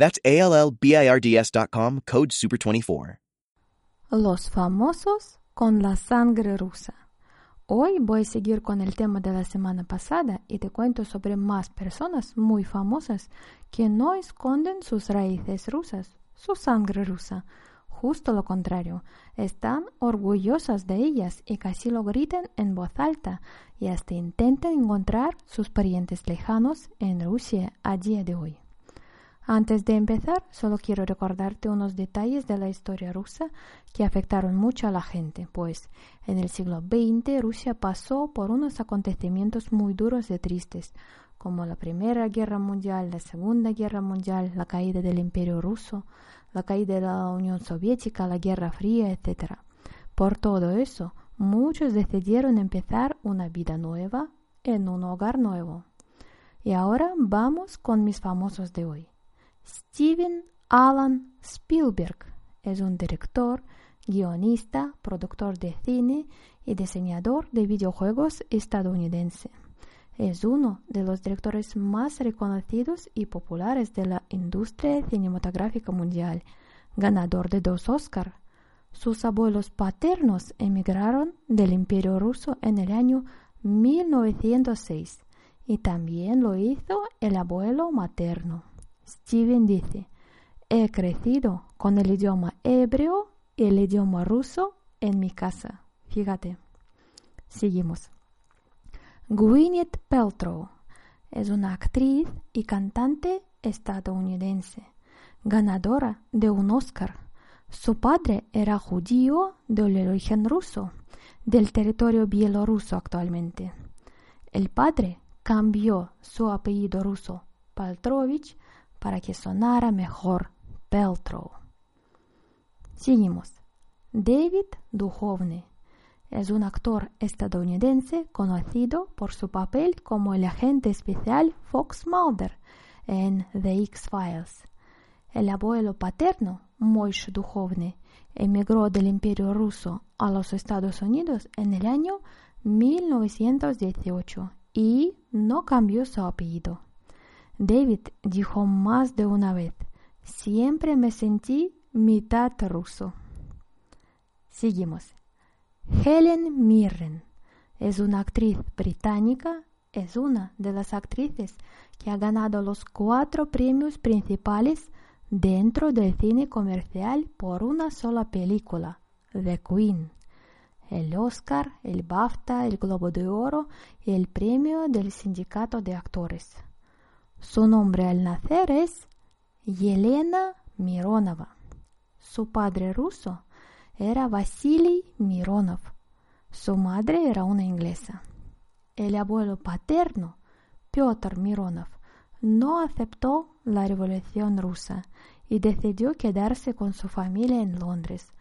That's ALLBIRDS.com, code SUPER24. Los famosos con la sangre rusa. Hoy voy a seguir con el tema de la semana pasada y te cuento sobre más personas muy famosas que no esconden sus raíces rusas, su sangre rusa. Justo lo contrario, están orgullosas de ellas y casi lo gritan en voz alta y hasta intentan encontrar sus parientes lejanos en Rusia a día de hoy. Antes de empezar, solo quiero recordarte unos detalles de la historia rusa que afectaron mucho a la gente, pues en el siglo XX Rusia pasó por unos acontecimientos muy duros y tristes, como la Primera Guerra Mundial, la Segunda Guerra Mundial, la caída del Imperio Ruso, la caída de la Unión Soviética, la Guerra Fría, etc. Por todo eso, muchos decidieron empezar una vida nueva en un hogar nuevo. Y ahora vamos con mis famosos de hoy. Steven Alan Spielberg es un director, guionista, productor de cine y diseñador de videojuegos estadounidense. Es uno de los directores más reconocidos y populares de la industria cinematográfica mundial, ganador de dos Oscars. Sus abuelos paternos emigraron del Imperio ruso en el año 1906 y también lo hizo el abuelo materno. Steven dice, he crecido con el idioma hebreo y el idioma ruso en mi casa. Fíjate. Seguimos. Gwyneth Paltrow es una actriz y cantante estadounidense, ganadora de un Oscar. Su padre era judío de origen ruso, del territorio bielorruso actualmente. El padre cambió su apellido ruso, Paltrovich, para que sonara mejor Peltrow. Seguimos. David Duchovny es un actor estadounidense conocido por su papel como el agente especial Fox Mulder en The X-Files. El abuelo paterno, Moishe Duchovny, emigró del Imperio ruso a los Estados Unidos en el año 1918 y no cambió su apellido. David dijo más de una vez, siempre me sentí mitad ruso. Seguimos. Helen Mirren es una actriz británica, es una de las actrices que ha ganado los cuatro premios principales dentro del cine comercial por una sola película, The Queen. El Oscar, el BAFTA, el Globo de Oro y el premio del Sindicato de Actores. Su nombre al nacer es Yelena Mironova. Su padre ruso era Vasily Mironov. Su madre era una inglesa. El abuelo paterno, Piotr Mironov, no aceptó la revolución rusa y decidió quedarse con su familia en Londres,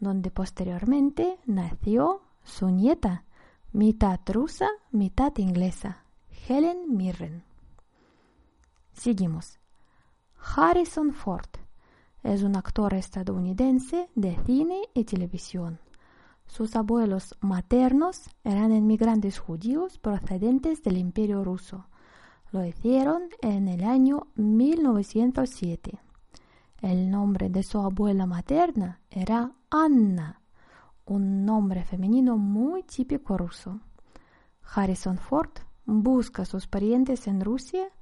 donde posteriormente nació su nieta, mitad rusa, mitad inglesa, Helen Mirren. Seguimos. Harrison Ford es un actor estadounidense de cine y televisión. Sus abuelos maternos eran inmigrantes judíos procedentes del Imperio ruso. Lo hicieron en el año 1907. El nombre de su abuela materna era Anna, un nombre femenino muy típico ruso. Harrison Ford busca a sus parientes en Rusia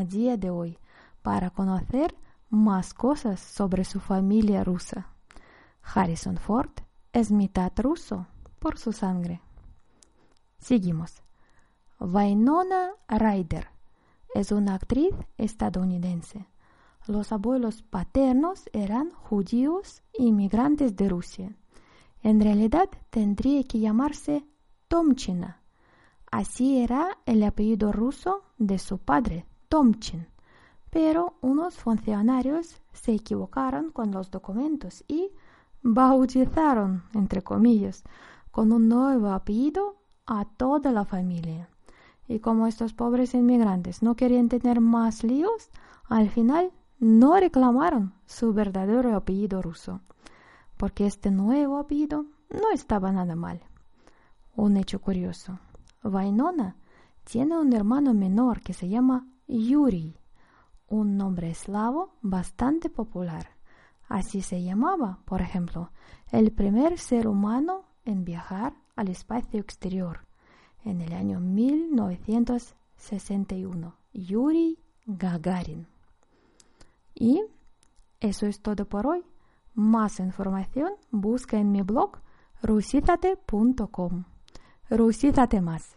día de hoy para conocer más cosas sobre su familia rusa. Harrison Ford es mitad ruso por su sangre. Seguimos. Wynonna Ryder es una actriz estadounidense. Los abuelos paternos eran judíos inmigrantes de Rusia. En realidad tendría que llamarse Tomchina. Así era el apellido ruso de su padre, Tomchin, pero unos funcionarios se equivocaron con los documentos y bautizaron, entre comillas, con un nuevo apellido a toda la familia. Y como estos pobres inmigrantes no querían tener más líos, al final no reclamaron su verdadero apellido ruso, porque este nuevo apellido no estaba nada mal. Un hecho curioso. Vainona tiene un hermano menor que se llama Yuri, un nombre eslavo bastante popular. Así se llamaba, por ejemplo, el primer ser humano en viajar al espacio exterior en el año 1961, Yuri Gagarin. Y eso es todo por hoy. Más información busca en mi blog rusízate.com. Rusízate más.